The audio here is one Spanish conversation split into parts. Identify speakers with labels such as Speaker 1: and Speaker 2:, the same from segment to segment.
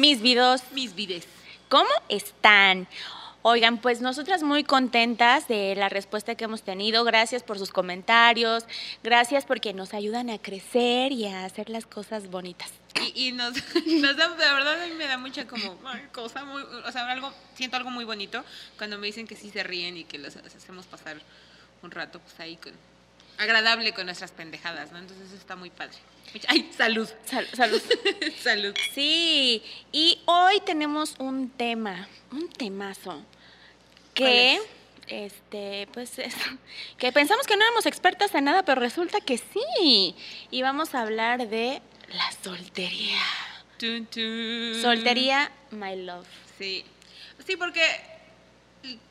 Speaker 1: Mis videos.
Speaker 2: Mis vides.
Speaker 1: ¿Cómo están? Oigan, pues nosotras muy contentas de la respuesta que hemos tenido. Gracias por sus comentarios. Gracias porque nos ayudan a crecer y a hacer las cosas bonitas.
Speaker 2: Y, y nos, nos da, la verdad a mí me da mucha como cosa muy, o sea, algo, siento algo muy bonito cuando me dicen que sí se ríen y que los hacemos pasar un rato pues ahí con, agradable con nuestras pendejadas, ¿no? Entonces eso está muy padre. Ay, salud.
Speaker 1: Sal- salud.
Speaker 2: salud.
Speaker 1: Sí, y hoy tenemos un tema, un temazo, que, este, pues, es- que pensamos que no éramos expertas en nada, pero resulta que sí. Y vamos a hablar de la soltería.
Speaker 2: Tun, tun.
Speaker 1: Soltería, my love.
Speaker 2: Sí. Sí, porque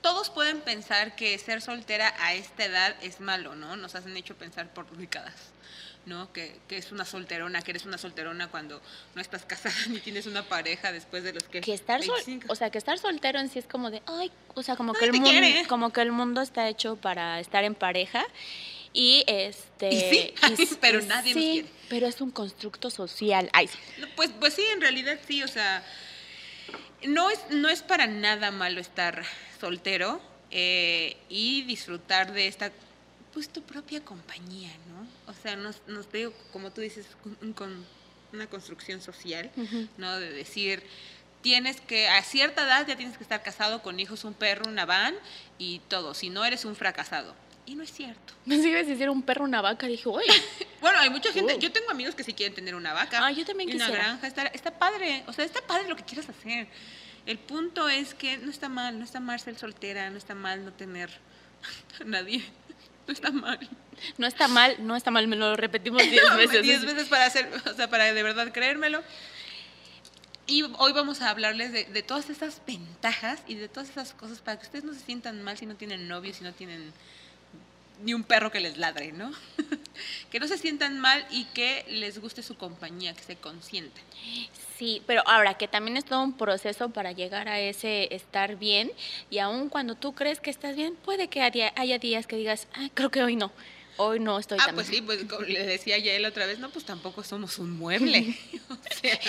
Speaker 2: todos pueden pensar que ser soltera a esta edad es malo, ¿no? Nos hacen hecho pensar por décadas, ¿no? Que, que es una solterona, que eres una solterona cuando no estás casada ni tienes una pareja después de los que...
Speaker 1: Que estar sol-
Speaker 2: 25.
Speaker 1: o sea, que estar soltero en sí es como de, ay, o sea, como que el mundo,
Speaker 2: quiere.
Speaker 1: como que el mundo está hecho para estar en pareja y este,
Speaker 2: Y sí, pero
Speaker 1: y
Speaker 2: nadie nos quiere.
Speaker 1: pero es un constructo social. Ay,
Speaker 2: Pues, pues sí, en realidad sí, o sea, no es, no es para nada malo estar soltero eh, y disfrutar de esta, pues tu propia compañía, ¿no? O sea, nos, nos digo, como tú dices, con una construcción social. ¿no? De decir, tienes que, a cierta edad ya tienes que estar casado con hijos, un perro, una van y todo, si no eres un fracasado. Y no es cierto.
Speaker 1: Pensé que ibas a decir un perro, una vaca. Dije, oye,
Speaker 2: Bueno, hay mucha gente,
Speaker 1: Uh.
Speaker 2: yo tengo amigos que sí quieren tener una vaca.
Speaker 1: Ah, yo también
Speaker 2: y una
Speaker 1: quisiera.
Speaker 2: granja, está, está padre, o sea, está padre lo que quieras hacer. El punto es que no está mal, no está mal ser soltera, no está mal no tener a nadie, no está mal.
Speaker 1: no está mal, no está mal, me lo repetimos diez veces.
Speaker 2: Diez veces para hacer, o sea, para de verdad creérmelo. Y hoy vamos a hablarles de, de todas esas ventajas y de todas esas cosas para que ustedes no se sientan mal si no tienen novio, si no tienen ni un perro que les ladre, ¿no? que no se sientan mal y que les guste su compañía, que se consientan.
Speaker 1: Sí, pero ahora que también es todo un proceso para llegar a ese estar bien y aun cuando tú crees que estás bien, puede que haya, días que digas, "Ay, creo que hoy no, hoy no estoy
Speaker 2: Ah,
Speaker 1: tan
Speaker 2: pues
Speaker 1: bien".
Speaker 2: sí, pues como le decía ya él otra vez, no, pues tampoco somos un mueble. o, sea,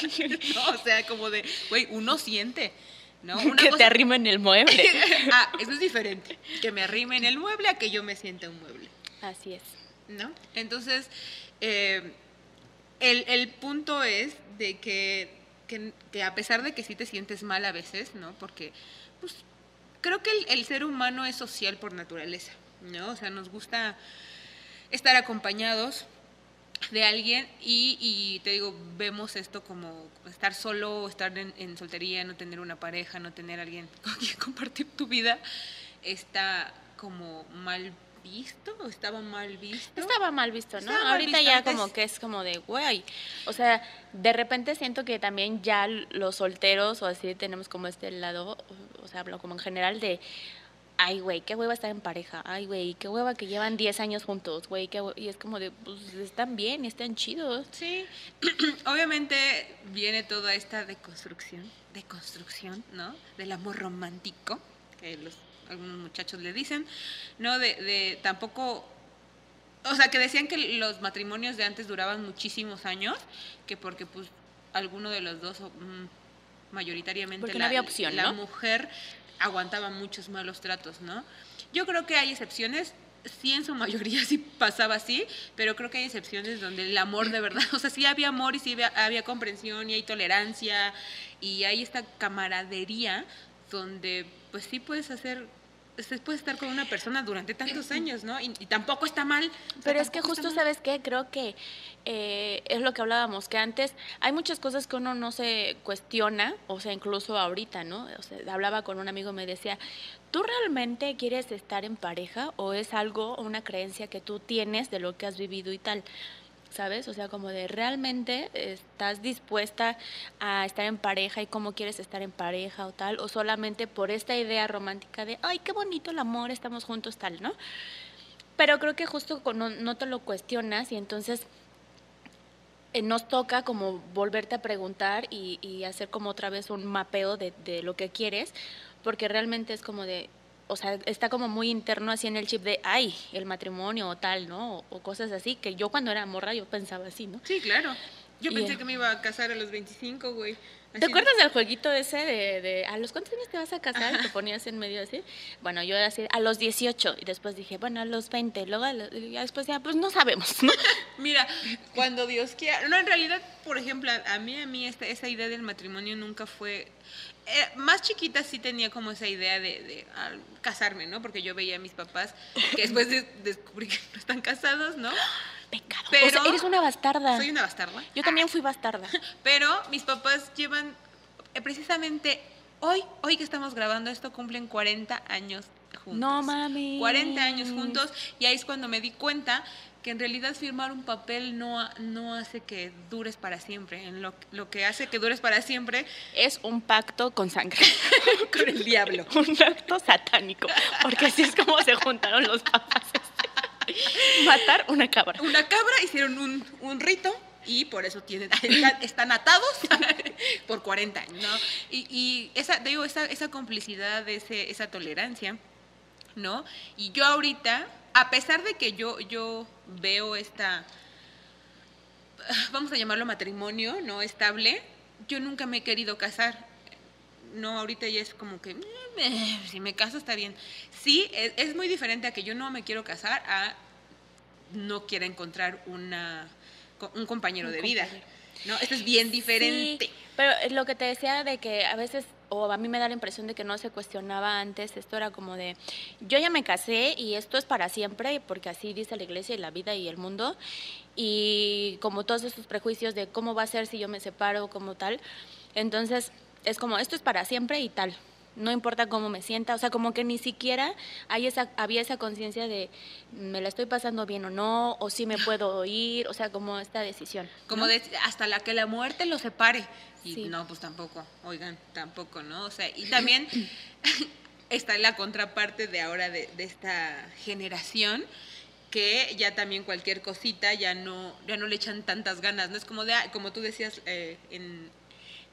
Speaker 2: no, o sea, como de, güey, uno siente, ¿no? Una
Speaker 1: que te
Speaker 2: cosa-
Speaker 1: arrimen el mueble.
Speaker 2: ah, eso es diferente. Que me arrime en el mueble a que yo me sienta un mueble,
Speaker 1: Así es.
Speaker 2: ¿no? Entonces, eh, el, el punto es de que, que, que a pesar de que sí te sientes mal a veces, ¿no? Porque, pues, creo que el, el ser humano es social por naturaleza, ¿no? O sea, nos gusta estar acompañados de alguien y, y te digo, vemos esto como estar solo, estar en, en soltería, no tener una pareja, no tener alguien con quien compartir tu vida, está como mal visto o estaba mal visto.
Speaker 1: Estaba mal visto, ¿no?
Speaker 2: Estaba
Speaker 1: Ahorita ya
Speaker 2: antes.
Speaker 1: como que es como de, güey. O sea, de repente siento que también ya los solteros o así tenemos como este lado, o sea, hablo como en general de, ay, güey, qué hueva estar en pareja. Ay, güey, qué hueva que llevan 10 años juntos, güey. qué hue-". Y es como de, pues están bien, están chidos.
Speaker 2: Sí, obviamente viene toda esta deconstrucción, deconstrucción, ¿no? Del amor romántico, que los, algunos muchachos le dicen, ¿no? De, de tampoco, o sea, que decían que los matrimonios de antes duraban muchísimos años, que porque pues alguno de los dos, mm, mayoritariamente
Speaker 1: Porque no había opción,
Speaker 2: la
Speaker 1: ¿no?
Speaker 2: mujer aguantaba muchos malos tratos, ¿no? Yo creo que hay excepciones, sí en su mayoría sí pasaba así, pero creo que hay excepciones donde el amor de verdad, o sea, sí había amor y sí había, había comprensión y hay tolerancia y hay esta camaradería donde pues sí puedes hacer, se puede estar con una persona durante tantos años, ¿no? Y, y tampoco está mal.
Speaker 1: Pero es que justo. ¿sabes qué? Creo que eh, es lo que hablábamos, que antes hay muchas cosas que uno no se cuestiona, o sea, incluso ahorita, ¿no? O sea, hablaba con un amigo y me decía, ¿tú realmente quieres estar en pareja o es algo, una creencia que tú tienes de lo que has vivido y tal? ¿Sabes? O sea, como de realmente estás dispuesta a estar en pareja y cómo quieres estar en pareja o tal, o solamente por esta idea romántica de, ay, qué bonito el amor, estamos juntos, tal, ¿no? Pero creo que justo no, no te lo cuestionas y entonces eh, nos toca como volverte a preguntar y, y hacer como otra vez un mapeo de, de lo que quieres, porque realmente es como de, o sea, está como muy interno así en el chip de, ay, el matrimonio o tal, ¿no? O, cosas así, que yo cuando era morra yo pensaba así, ¿no?
Speaker 2: Sí, claro. Yo
Speaker 1: Y,
Speaker 2: pensé que me iba a casar a los 25, güey.
Speaker 1: ¿Te acuerdas del jueguito ese de, de a los cuántos años te vas a casar? Te ponías en medio así. Bueno, yo así, a los 18. Y después dije, bueno, a los 20. Luego, a los- y después ya, pues no sabemos, ¿no?
Speaker 2: Mira, cuando Dios quiera. No, en realidad, por ejemplo, a, a mí, a mí esta, esa idea del matrimonio nunca fue. eh, más chiquita sí tenía como esa idea de, de, ah, casarme, ¿no? Porque yo veía a mis papás que después de- descubrí que no están casados, ¿no?
Speaker 1: Pecado. o
Speaker 2: Pero-
Speaker 1: sea, eres una bastarda.
Speaker 2: Soy una bastarda.
Speaker 1: Yo también fui bastarda.
Speaker 2: Pero mis papás llevan eh, precisamente hoy, hoy que estamos grabando esto, cumplen 40 años juntos.
Speaker 1: No mames.
Speaker 2: 40 años juntos y ahí es cuando me di cuenta que en realidad firmar un papel no, no hace que dures para siempre. En lo, lo que hace que dures para siempre
Speaker 1: Es un pacto con sangre.
Speaker 2: con el diablo.
Speaker 1: un pacto satánico. Porque así es como se juntaron los papás. Matar una cabra.
Speaker 2: Una cabra hicieron un, un rito y por eso tienen, están, atados por 40 años, ¿no? Y, esa, digo, esa, esa complicidad, ese, esa tolerancia, ¿no? Y yo ahorita, a pesar de que yo, yo veo esta, vamos a llamarlo matrimonio, ¿no? Estable, yo nunca me he querido casar. No, ahorita ya es como que, "Eh, si me caso está bien. Sí, es, es muy diferente a que yo no me quiero casar a no quiera encontrar una, un compañero
Speaker 1: Un
Speaker 2: de vida. ¿no? Esto es bien diferente.
Speaker 1: Sí, pero lo que te decía de que a veces, o a mí me da la impresión de que no se cuestionaba antes, esto era como de, yo ya me casé y esto es para siempre, porque así dice la iglesia y la vida y el mundo, y como todos esos prejuicios de cómo va a ser si yo me separo, como tal, entonces es como, esto es para siempre y tal. No importa cómo me sienta, o sea, como que ni siquiera hay esa, había esa conciencia de me la estoy pasando bien o no, o si me puedo ir, o sea, como esta decisión.
Speaker 2: Como de hasta la que la muerte lo separe. Y
Speaker 1: Sí.
Speaker 2: no, pues tampoco, oigan, tampoco, ¿no? O sea, y también está la contraparte de ahora de, de esta generación que ya también cualquier cosita ya no, ya no le echan tantas ganas, ¿no? Es como de, ah, como tú decías eh, en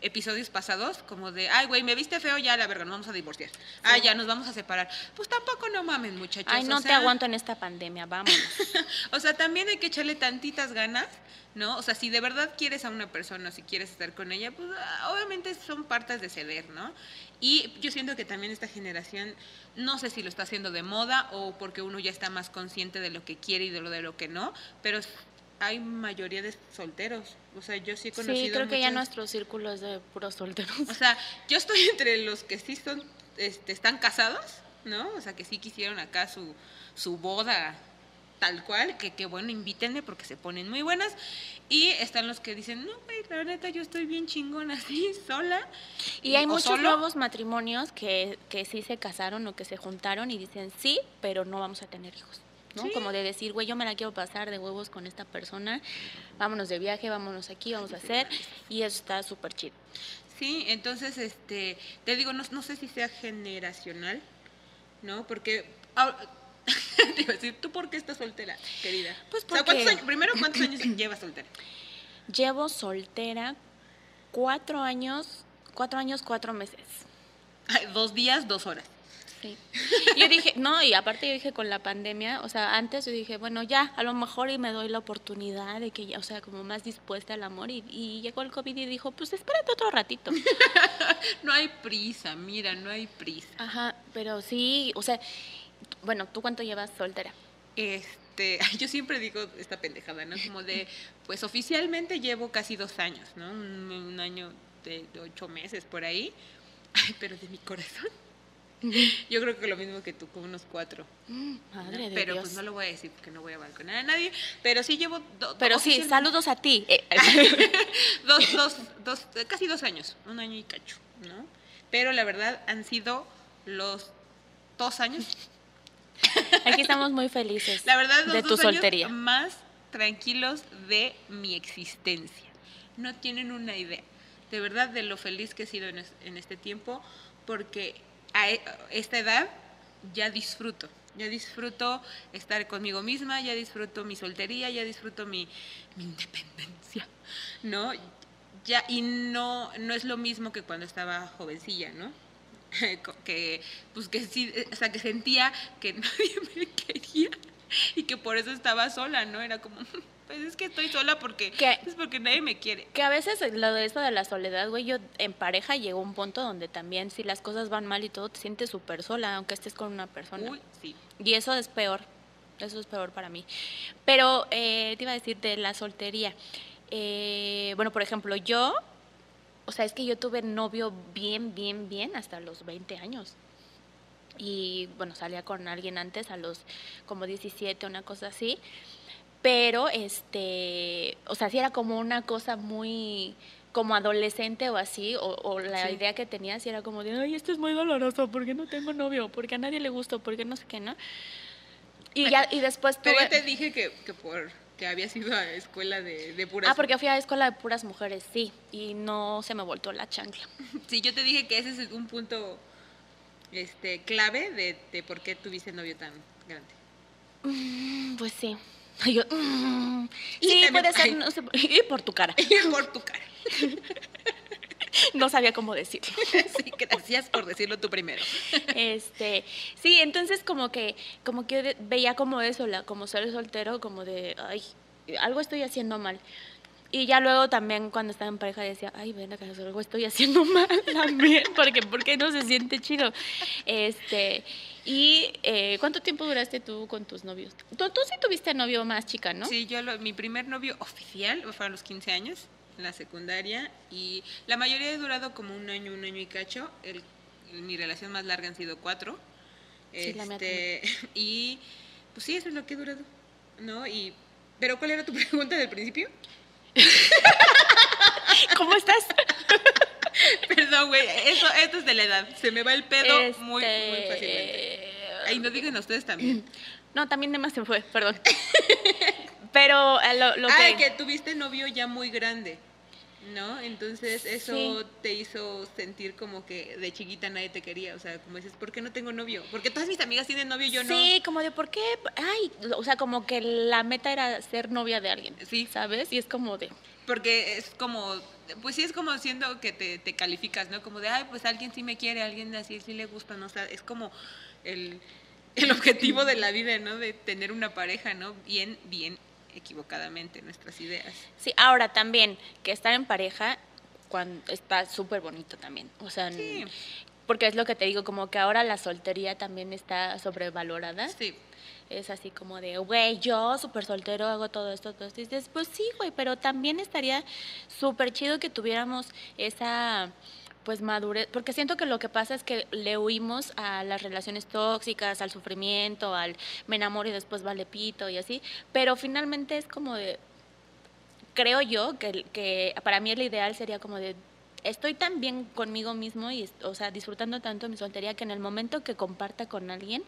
Speaker 2: episodios pasados, como de, ay, güey, me viste feo, ya la verga, nos vamos a divorciar. Ah, ya nos vamos a separar. Pues tampoco no mamen, muchachos.
Speaker 1: Ay,
Speaker 2: o
Speaker 1: no te aguanto en esta pandemia, vámonos.
Speaker 2: o sea, también hay que echarle tantitas ganas, ¿no? O sea, si de verdad quieres a una persona, si quieres estar con ella, pues ah, obviamente son partes de ceder, ¿no? Y yo siento que también esta generación, no sé si lo está haciendo de moda o porque uno ya está más consciente de lo que quiere y de lo de lo que no, pero hay mayoría de solteros. O sea, yo sí he conocido
Speaker 1: Sí, creo que ya nuestro círculo es de puros solteros.
Speaker 2: o sea, yo estoy entre los que sí son, este, están casados, ¿no? O sea, que sí quisieron acá su, su boda tal cual, que, que bueno, invítenme porque se ponen muy buenas. Y están los que dicen, no, güey, la neta, yo estoy bien chingona así, sola.
Speaker 1: Y hay muchos
Speaker 2: solo.
Speaker 1: nuevos matrimonios que, que sí se casaron o que se juntaron y dicen sí, pero no vamos a tener hijos. ¿No?
Speaker 2: Sí.
Speaker 1: Como de decir, güey, yo me la quiero pasar de huevos con esta persona, vámonos de viaje, vámonos aquí, vamos a hacer, y eso está súper chido.
Speaker 2: Sí, entonces, este, te digo, no, no sé si sea generacional, ¿no? Porque, ah, te iba a decir, ¿tú por qué estás soltera, querida?
Speaker 1: Pues
Speaker 2: O sea, ¿cuántos
Speaker 1: porque-
Speaker 2: años- primero, ¿cuántos años llevas soltera?
Speaker 1: Llevo soltera cuatro años, cuatro años, cuatro meses.
Speaker 2: Ay, Dos días, dos horas.
Speaker 1: Sí. Yo dije, no, y aparte yo dije con la pandemia, o sea, antes yo dije, bueno, ya, a lo mejor y me doy la oportunidad de que ya, o sea, como más dispuesta al amor, y, y llegó el COVID y dijo, pues espérate otro ratito.
Speaker 2: No hay prisa, mira, no hay prisa.
Speaker 1: Ajá, pero sí, o sea, bueno, ¿tú cuánto llevas soltera?
Speaker 2: Este, yo siempre digo esta pendejada, ¿no? Como de, pues oficialmente llevo casi dos años, ¿no? Un, un año de, de ocho meses por ahí. Ay, pero de mi corazón. Yo creo que lo mismo que tú, como unos cuatro.
Speaker 1: Mm. Madre de
Speaker 2: pero
Speaker 1: Dios.
Speaker 2: pues no lo voy a decir porque no voy a balconar a nadie. Pero sí llevo do- do-
Speaker 1: Pero sí, saludos a ti. Eh,
Speaker 2: dos, dos, dos, casi dos años, un año y cacho, ¿no? Pero la verdad han sido los dos años
Speaker 1: Aquí estamos muy felices
Speaker 2: La verdad, los
Speaker 1: de tu
Speaker 2: dos años
Speaker 1: soltería.
Speaker 2: más tranquilos de mi existencia. No tienen una idea, de verdad, de lo feliz que he sido en, es- en este tiempo, porque a e- esta edad ya disfruto. Ya disfruto estar conmigo misma, ya disfruto mi soltería, ya disfruto mi, mi independencia, ¿no? Ya, y no, no es lo mismo que cuando estaba jovencilla, ¿no? que pues que sí, o sea, que sentía que nadie me quería y que por eso estaba sola, ¿no? Era como pues es que estoy sola porque es porque nadie me quiere.
Speaker 1: Que a veces lo de eso de la soledad, güey, yo en pareja llegó un punto donde también si las cosas van mal y todo, te sientes súper sola, aunque estés con una persona.
Speaker 2: Uy, sí.
Speaker 1: Y eso es peor, eso es peor para mí. Pero eh, te iba a decir de la soltería. Eh, bueno, por ejemplo, yo, o sea, es que yo tuve novio bien, bien, bien hasta los 20 años. Y bueno, salía con alguien antes, a los como 17, una cosa así. Pero, este, o sea, sí era como una cosa muy como adolescente o así, o, o la
Speaker 2: Sí.
Speaker 1: idea que tenía sí era como de, ay, esto es muy doloroso, ¿por qué no tengo novio? ¿Por qué a nadie le gusto? ¿Por qué no sé qué, no? Y ya, y después tuve...
Speaker 2: Pero yo te dije que, que por que habías ido a escuela de, de puras
Speaker 1: Ah, porque fui a escuela de puras mujeres, sí, y no se me voltó la chancla.
Speaker 2: Sí, yo te dije que ese es un punto este clave de, de por qué tuviste novio tan grande.
Speaker 1: Mm, Pues sí. Yo, mm,
Speaker 2: Y
Speaker 1: sí, puede ser, no sé, y por tu cara.
Speaker 2: por tu cara.
Speaker 1: No sabía cómo decirlo.
Speaker 2: Sí, gracias por decirlo tú primero.
Speaker 1: Este, sí, entonces como que, como que veía como eso, la, como ser soltero, como de, ay, algo estoy haciendo mal. Y ya luego también cuando estaba en pareja decía, ay, ven acá, algo estoy haciendo mal también, porque ¿por qué no se siente chido? Este, y eh, ¿cuánto tiempo duraste tú con tus novios? Tú, tú sí tuviste novio más chica, ¿no?
Speaker 2: Sí, yo lo- mi primer novio oficial fue a los 15 años, en la secundaria, y la mayoría he durado como un año, un año y cacho. El, mi relación más larga han sido cuatro.
Speaker 1: Sí, la mía
Speaker 2: Este, y pues sí, eso es lo que he durado, ¿no? Y, pero ¿cuál era tu pregunta del principio?
Speaker 1: ¿Cómo estás?
Speaker 2: Perdón, güey, eso, esto es de la edad. Se me va el pedo muy, muy
Speaker 1: Este,
Speaker 2: fácilmente. Ay, no digan ustedes también.
Speaker 1: No, también de más se fue, perdón. Pero eh, lo,
Speaker 2: Ay,
Speaker 1: que...
Speaker 2: que tuviste novio ya muy grande, ¿no? Entonces eso
Speaker 1: Sí.
Speaker 2: te hizo sentir como que de chiquita nadie te quería. O sea, como dices, ¿por qué no tengo novio? Porque todas mis amigas tienen novio y yo no.
Speaker 1: Sí, como de por qué, ay, o sea, como que la meta era ser novia de alguien,
Speaker 2: Sí.
Speaker 1: ¿sabes? Y es como de,
Speaker 2: Porque es como, pues sí es como siendo que te, te calificas, ¿no? Como de, ay, pues alguien sí me quiere, alguien así sí le gusta, ¿no? O sea, es como el, el objetivo de la vida, ¿no? De tener una pareja, ¿no? Bien, bien equivocadamente nuestras ideas.
Speaker 1: sí, ahora también, que estar en pareja cuando está súper bonito también, o sea,
Speaker 2: Sí.
Speaker 1: porque es lo que te digo, como que ahora la soltería también está sobrevalorada,
Speaker 2: Sí.
Speaker 1: es así como de, güey, yo súper soltero hago todo esto, todo esto. Y dices, pues sí, güey, pero también estaría súper chido que tuviéramos esa, pues, madurez. Porque siento que lo que pasa es que le huimos a las relaciones tóxicas, al sufrimiento, al me enamoro y después vale pito y así. Pero finalmente es como de, creo yo que, que para mí el ideal sería como de estoy tan bien conmigo mismo y o sea disfrutando tanto mi soltería que en el momento que comparta con alguien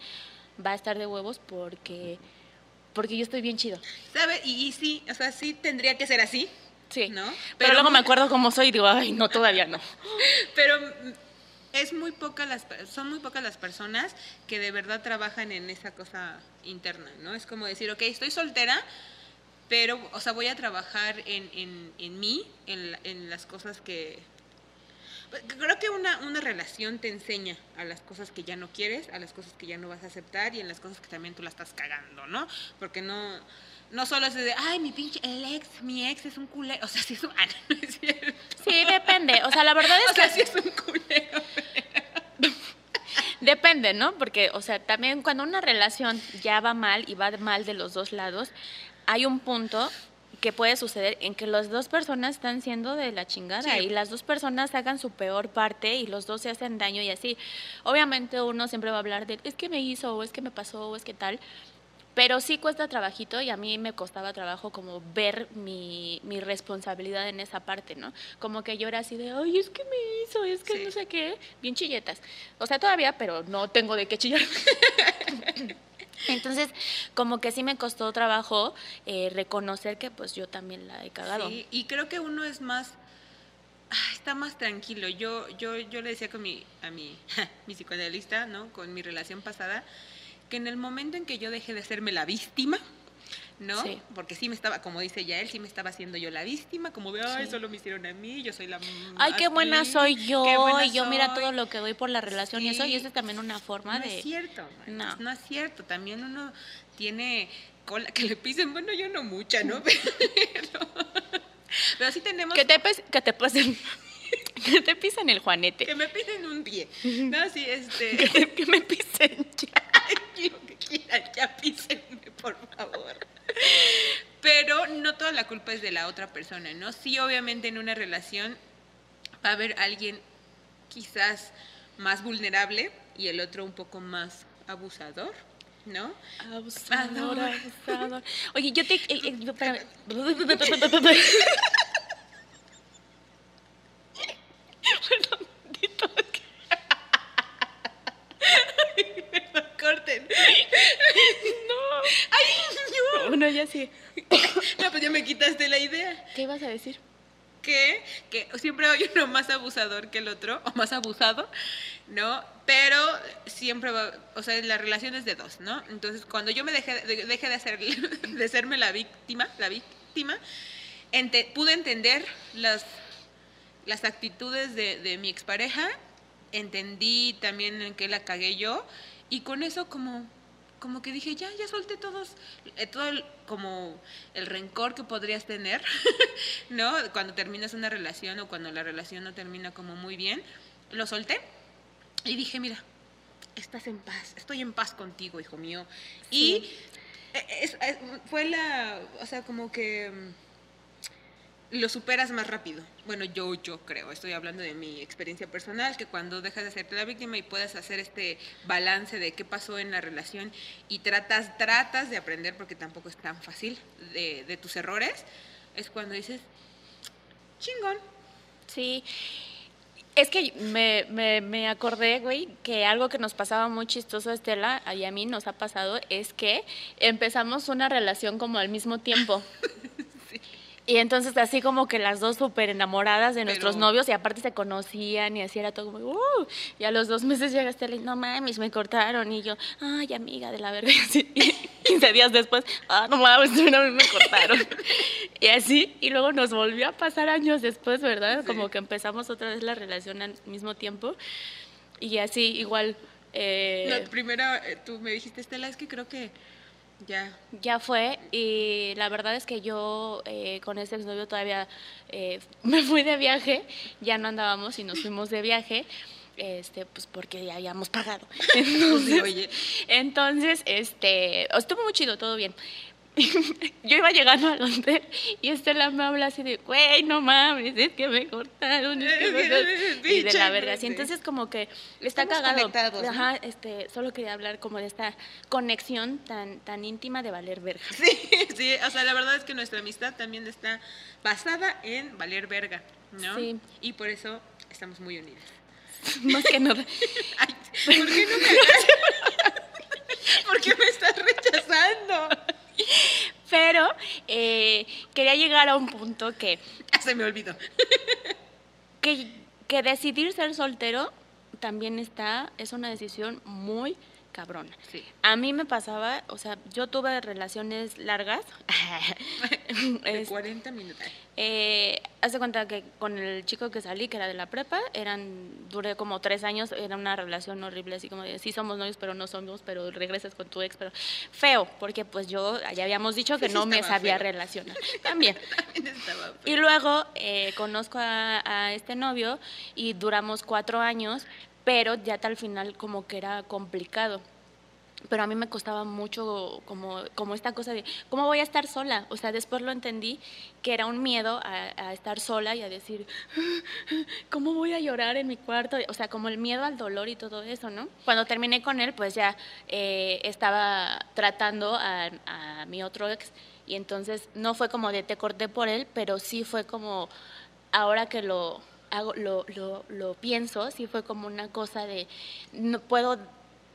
Speaker 1: va a estar de huevos porque porque yo estoy bien chido
Speaker 2: ¿Sabe? Y, y sí, o sea, sí tendría que ser así,
Speaker 1: sí
Speaker 2: ¿no?
Speaker 1: pero, luego me acuerdo cómo soy y digo ay no todavía no
Speaker 2: Pero es muy poca las son muy pocas las personas que de verdad trabajan en esa cosa interna, ¿no? Es como decir, ok, estoy soltera, pero, o sea, voy a trabajar en, en, en mí, en, en las cosas que... Creo que una, una relación te enseña a las cosas que ya no quieres, a las cosas que ya no vas a aceptar y en las cosas que también tú la estás cagando, ¿no? Porque no, no solo es de, ay, mi pinche, el ex, mi ex es un culero, o sea, sí es un... Ah, no, no es cierto.
Speaker 1: sí depende o sea la verdad es
Speaker 2: O sea,
Speaker 1: que
Speaker 2: sí es un culero.
Speaker 1: Depende, ¿no? Porque, o sea, también cuando una relación ya va mal y va mal de los dos lados, hay un punto que puede suceder en que las dos personas están siendo de la chingada
Speaker 2: Sí.
Speaker 1: y las dos personas hagan su peor parte y los dos se hacen daño y así. Obviamente uno siempre va a hablar de, es que me hizo, o es que me pasó, o es que tal. Pero sí cuesta trabajito y a mí me costaba trabajo como ver mi, mi responsabilidad en esa parte, ¿no? Como que yo era así de, ay, es que me hizo, es que
Speaker 2: Sí.
Speaker 1: no sé qué, bien chilletas. O sea, todavía, pero no tengo de qué chillar. Entonces, como que sí me costó trabajo eh, reconocer que pues yo también la he cagado.
Speaker 2: Sí, y creo que uno es más, ah, está más tranquilo. Yo, yo, yo le decía con mi, a mi, mi psicoanalista, ¿no? Con mi relación pasada, que en el momento en que yo dejé de hacerme la víctima, ¿no?
Speaker 1: Sí.
Speaker 2: Porque sí me estaba, como dice ya él, sí me estaba haciendo yo la víctima, como de, ay,
Speaker 1: Sí.
Speaker 2: solo me hicieron a mí, yo soy la
Speaker 1: Ay, qué buena
Speaker 2: feliz,
Speaker 1: soy yo,
Speaker 2: buena
Speaker 1: y yo mira
Speaker 2: soy".
Speaker 1: todo lo que doy por la relación y eso, y
Speaker 2: Sí.
Speaker 1: eso es también una forma
Speaker 2: no
Speaker 1: de...
Speaker 2: es cierto,
Speaker 1: No.
Speaker 2: no. no es cierto. También uno tiene cola que le pisen, bueno, yo no mucha, ¿no? Pero, pero sí tenemos...
Speaker 1: Que te, que te pasen. Que te pisen el juanete.
Speaker 2: Que me pisen un pie. No, sí, este...
Speaker 1: Que, te- que me pisen ya
Speaker 2: písenme, por favor. Pero no toda la culpa es de la otra persona, ¿no? Sí, obviamente en una relación va a haber alguien quizás más vulnerable y el otro un poco más abusador, ¿no?
Speaker 1: Abusador, abusador. Oye, yo te. eh, eh. No.
Speaker 2: ¡Ay,
Speaker 1: Bueno, ya sí.
Speaker 2: no! No, pues ya me quitaste la idea.
Speaker 1: ¿Qué ibas a decir?
Speaker 2: que, que siempre hay uno más abusador que el otro, o más abusado, ¿no? Pero siempre va, o sea, la relación es de dos, ¿no? Entonces, cuando yo me dejé de, dejé de, hacer, de serme la víctima, la víctima, ente- pude entender las, las actitudes de, de mi expareja, entendí también en qué la cagué yo, y con eso como como que dije, ya, ya solté todos, eh, todo el, como el rencor que podrías tener, ¿no? Cuando terminas una relación o cuando la relación no termina como muy bien, lo solté y dije, mira, estás en paz, estoy en paz contigo, hijo mío. Y
Speaker 1: Sí.
Speaker 2: es- es- fue la, o sea, como que mm, lo superas más rápido. Bueno, yo, yo creo, estoy hablando de mi experiencia personal, que cuando dejas de hacerte la víctima y puedes hacer este balance de qué pasó en la relación y tratas, tratas de aprender, porque tampoco es tan fácil, de, de tus errores, es cuando dices, chingón.
Speaker 1: Sí. Es que me, me, me acordé, güey, que algo que nos pasaba muy chistoso a Estela y a mí nos ha pasado es que empezamos una relación como al mismo tiempo. Y entonces así como que las dos súper enamoradas de nuestros
Speaker 2: Pero-
Speaker 1: novios y aparte se conocían y así era todo como, "Uh", y a los dos meses llega Estela y no mames, me cortaron y yo, ay amiga de la verga, y así, y 15 días después, ah, no mames, a mí me cortaron. y así, y luego nos volvió a pasar años después, ¿verdad?
Speaker 2: Sí.
Speaker 1: Como que empezamos otra vez la relación al mismo tiempo y así igual... eh,
Speaker 2: La primera, eh, tú me dijiste, Estela, es que creo que ya.
Speaker 1: ya fue y la verdad es que yo eh, con ese exnovio todavía eh, me fui de viaje, ya no andábamos y nos fuimos de viaje, este, pues porque ya habíamos pagado. Entonces,
Speaker 2: Oye,
Speaker 1: entonces, este, estuvo muy chido, todo bien. Yo iba llegando al hotel y Estela me habla así de, güey, no mames, es que me cortaron. es que no sé", y de la verga. así. Entonces, como que está
Speaker 2: Estamos
Speaker 1: cagado.
Speaker 2: ¿no?
Speaker 1: Ajá, este, solo quería hablar como de esta conexión tan, tan íntima de valer verga.
Speaker 2: Sí, sí, o sea, la verdad es que nuestra amistad también está basada en valer verga, ¿no?
Speaker 1: Sí.
Speaker 2: Y por eso estamos muy unidas.
Speaker 1: Más que nada.
Speaker 2: Ay, ¿por qué no me? ¿Por qué me estás rechazando?
Speaker 1: Pero eh, quería llegar a un punto que,
Speaker 2: Ah, se me olvidó.
Speaker 1: que, que decidir ser soltero también está, es una decisión muy cabrona.
Speaker 2: Sí.
Speaker 1: A mí me pasaba, o sea, yo tuve relaciones largas.
Speaker 2: De
Speaker 1: Es-
Speaker 2: 40 minutos.
Speaker 1: eh, haz de cuenta que con el chico que salí, que era de la prepa, eran, duré como tres años, era una relación horrible, así como de, sí somos novios, pero no somos, pero regresas con tu ex, pero feo, porque pues yo, ya habíamos dicho que
Speaker 2: Sí,
Speaker 1: no me sabía
Speaker 2: feo.
Speaker 1: relacionar. También.
Speaker 2: También estaba feo.
Speaker 1: Y luego eh, conozco a, a este novio y duramos cuatro años, pero ya al final como que era complicado. Pero a mí me costaba mucho como, como esta cosa de, ¿cómo voy a estar sola? O sea, después lo entendí que era un miedo a, estar sola y a decir, ¿cómo voy a llorar en mi cuarto? O sea, como el miedo al dolor y todo eso, ¿no? Cuando terminé con él, pues ya eh, estaba tratando a, a mi otro ex y entonces no fue como de te corté por él, pero sí fue como, ahora que lo hago, lo, lo, lo pienso, sí fue como una cosa de, no puedo,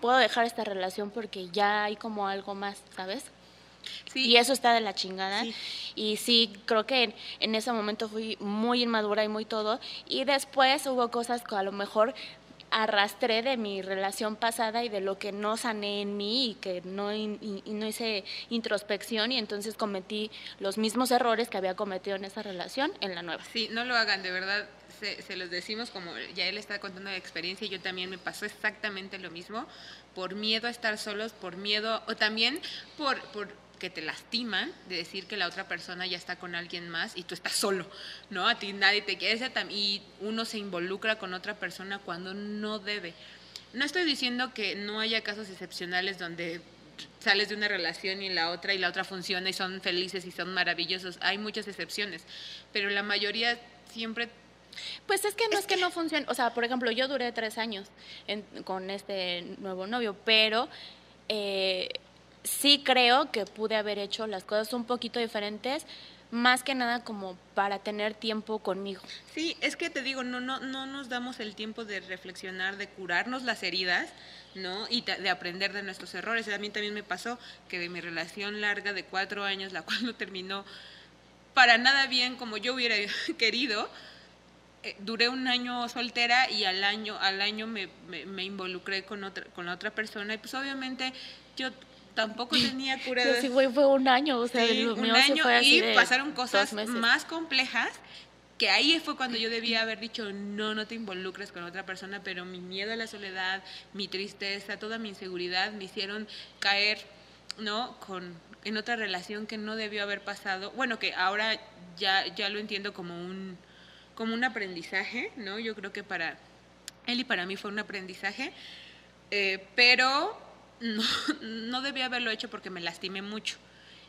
Speaker 1: puedo dejar esta relación porque ya hay como algo más, ¿sabes?
Speaker 2: Sí,
Speaker 1: Y eso está de la chingada.
Speaker 2: Sí.
Speaker 1: Y sí, creo que en, en ese momento fui muy inmadura y muy todo. Y después hubo cosas que a lo mejor arrastré de mi relación pasada y de lo que no sané en mí y que no, y- y no hice introspección y entonces cometí los mismos errores que había cometido en esa relación en la nueva.
Speaker 2: Sí, no lo hagan, de verdad. Se, se los decimos como ya él está contando la experiencia y yo también me pasó exactamente lo mismo, por miedo a estar solos, por miedo, o también por, por que te lastiman de decir que la otra persona ya está con alguien más y tú estás solo, ¿no? A ti nadie te quiere y uno se involucra con otra persona cuando no debe. No estoy diciendo que no haya casos excepcionales donde sales de una relación y la otra y la otra funciona y son felices y son maravillosos. Hay muchas excepciones, pero la mayoría siempre...
Speaker 1: Pues es que no es, que, no funcione. O sea, por ejemplo, yo duré tres años con este nuevo novio, pero eh, sí creo que pude haber hecho las cosas un poquito diferentes más que nada como para tener tiempo conmigo.
Speaker 2: Sí, es que te digo, no, no, no nos damos el tiempo de reflexionar, de curarnos las heridas, ¿no? Y de aprender de nuestros errores. A mí también me pasó que de mi relación larga de cuatro años, la cual no terminó para nada bien como yo hubiera querido, eh, duré un año soltera y al año, al año me, me, involucré con otra, con otra persona y pues obviamente yo tampoco tenía cura
Speaker 1: de... Sí, fue, fue un año, o sea,
Speaker 2: un año y pasaron cosas más complejas que ahí fue cuando yo debía haber dicho, no, no te involucres con otra persona, pero mi miedo a la soledad, mi tristeza, toda mi inseguridad me hicieron caer, ¿no? Con, en otra relación que no debió haber pasado, bueno, que ahora ya, ya lo entiendo como un, como un aprendizaje, ¿no? Yo creo que para él y para mí fue un aprendizaje, eh, pero no, no debía haberlo hecho porque me lastimé mucho.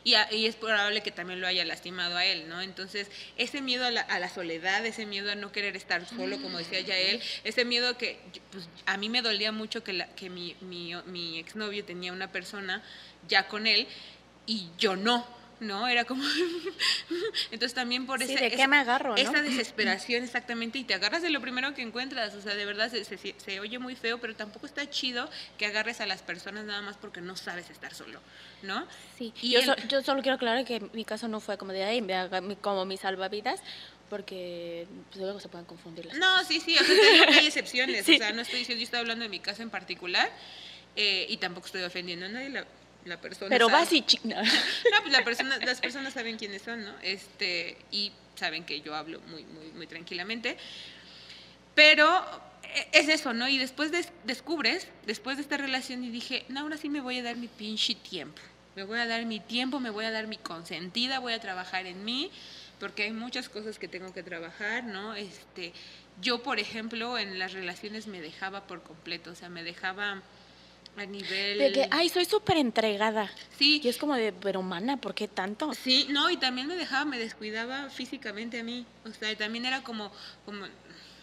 Speaker 2: Y, y, es probable que también lo haya lastimado a él, ¿no? Entonces, ese miedo a la, a la, soledad, ese miedo a no querer estar solo, como decía ya él, ese miedo que pues, a mí me dolía mucho que, la, que mi, mi, mi exnovio tenía una persona ya con él y yo no, ¿no? Era como... Entonces también por
Speaker 1: ese, ¿de me agarro,
Speaker 2: esa desesperación exactamente y te agarras de lo primero que encuentras, o sea, de verdad se, se, oye muy feo, pero tampoco está chido que agarres a las personas nada más porque no sabes estar solo, ¿no?
Speaker 1: Sí, y yo, yo solo quiero aclarar que mi caso no fue como de ahí, como mi salvavidas, porque pues, luego se pueden confundir las
Speaker 2: No, sí, sí, o sea, hay excepciones, o sea, no estoy diciendo, yo estoy hablando de mi caso en particular eh, y tampoco estoy ofendiendo a nadie, la, la persona.
Speaker 1: Pero vas y
Speaker 2: No, pues la persona, las personas saben quiénes son, ¿no? Este, y saben que yo hablo muy, muy, muy tranquilamente. Pero e, es eso, ¿no? Y después descubres, después de esta relación, y dije, no, ahora sí me voy a dar mi pinche tiempo. Me voy a dar mi tiempo, me voy a dar mi consentida, voy a trabajar en mí, porque hay muchas cosas que tengo que trabajar, ¿no? Este, yo, por ejemplo, en las relaciones me dejaba por completo, o sea, me dejaba a nivel...
Speaker 1: De que, ay, soy súper entregada.
Speaker 2: Sí.
Speaker 1: Y es como de, pero mana, ¿por qué tanto?
Speaker 2: Sí, no, y también me dejaba, me descuidaba físicamente a mí. O sea, también era como, como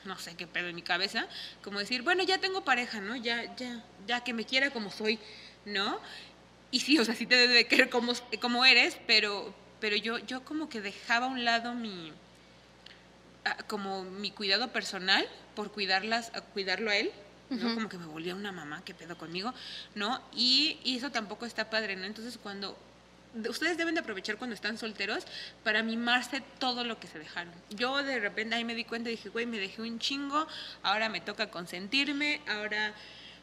Speaker 2: no sé qué pedo en mi cabeza, como decir, bueno, ya tengo pareja, ¿no? Ya, ya, ya que me quiera como soy, ¿no? Y sí, o sea, sí te debe de querer como, como eres, pero, pero yo, yo como que dejaba a un lado mi, ah, como mi cuidado personal por cuidarlas, cuidarlo a él ¿no? Como que me volvía una mamá, ¿qué pedo conmigo? ¿No? Y, eso tampoco está padre, ¿no? Entonces cuando ustedes deben de aprovechar cuando están solteros para mimarse todo lo que se dejaron. Yo de repente ahí me di cuenta y dije, güey, me dejé un chingo, ahora me toca consentirme, ahora